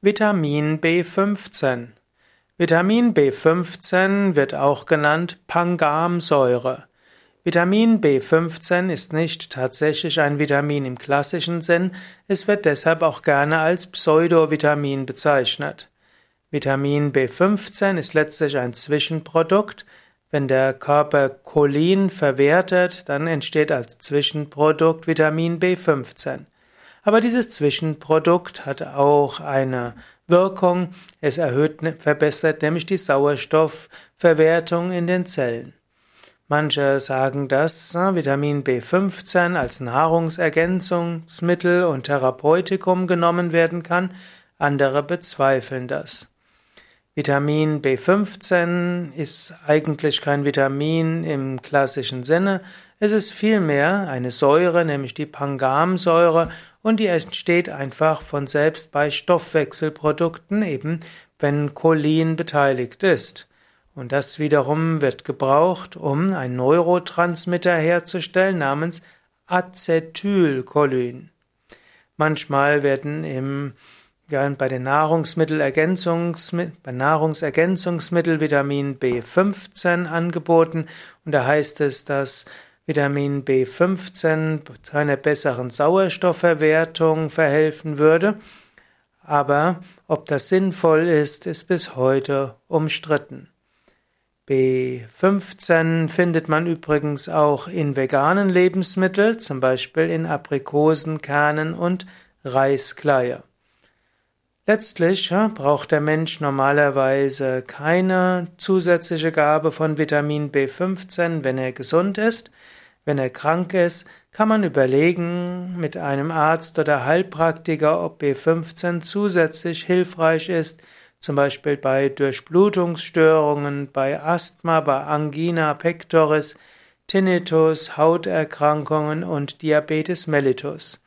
Vitamin B15. Vitamin B15 wird auch genannt Pangamsäure. Vitamin B15 ist nicht tatsächlich ein Vitamin im klassischen Sinn, es wird deshalb auch gerne als Pseudovitamin bezeichnet. Vitamin B15 ist letztlich ein Zwischenprodukt. Wenn der Körper Cholin verwertet, dann entsteht als Zwischenprodukt Vitamin B15. Aber dieses Zwischenprodukt hat auch eine Wirkung. Es erhöht, verbessert nämlich die Sauerstoffverwertung in den Zellen. Manche sagen, dass Vitamin B15 als Nahrungsergänzungsmittel und Therapeutikum genommen werden kann. Andere bezweifeln das. Vitamin B15 ist eigentlich kein Vitamin im klassischen Sinne. Es ist vielmehr eine Säure, nämlich die Pangamsäure, und die entsteht einfach von selbst bei Stoffwechselprodukten, eben wenn Cholin beteiligt ist. Und das wiederum wird gebraucht, um einen Neurotransmitter herzustellen namens Acetylcholin. Manchmal werden im ja, bei den Nahrungsmittelergänzungsmitteln, bei Nahrungsergänzungsmittel Vitamin B15 angeboten und da heißt es, dass Vitamin B15 zu einer besseren Sauerstoffverwertung verhelfen würde. Aber ob das sinnvoll ist, ist bis heute umstritten. B15 findet man übrigens auch in veganen Lebensmitteln, zum Beispiel in Aprikosenkernen und Reiskleie. Letztlich braucht der Mensch normalerweise keine zusätzliche Gabe von Vitamin B15, wenn er gesund ist. Wenn er krank ist, kann man überlegen mit einem Arzt oder Heilpraktiker, ob B15 zusätzlich hilfreich ist, zum Beispiel bei Durchblutungsstörungen, bei Asthma, bei Angina pectoris, Tinnitus, Hauterkrankungen und Diabetes mellitus.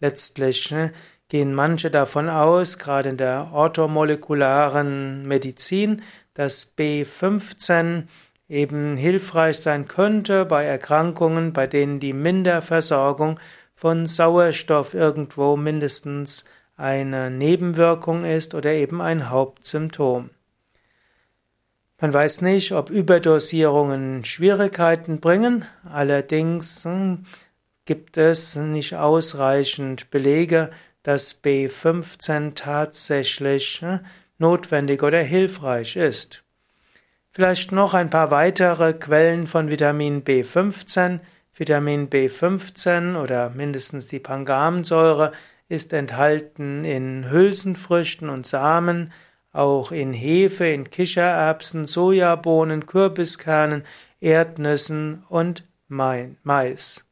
Letztlich ne, gehen manche davon aus, gerade in der orthomolekularen Medizin, dass B15 eben hilfreich sein könnte bei Erkrankungen, bei denen die Minderversorgung von Sauerstoff irgendwo mindestens eine Nebenwirkung ist oder eben ein Hauptsymptom. Man weiß nicht, ob Überdosierungen Schwierigkeiten bringen, allerdings hm, gibt es nicht ausreichend Belege, dass B15 tatsächlich äh, notwendig oder hilfreich ist. Vielleicht noch ein paar weitere Quellen von Vitamin B15. Vitamin B15 oder mindestens die Pangamsäure ist enthalten in Hülsenfrüchten und Samen, auch in Hefe, in Kichererbsen, Sojabohnen, Kürbiskernen, Erdnüssen und Mais.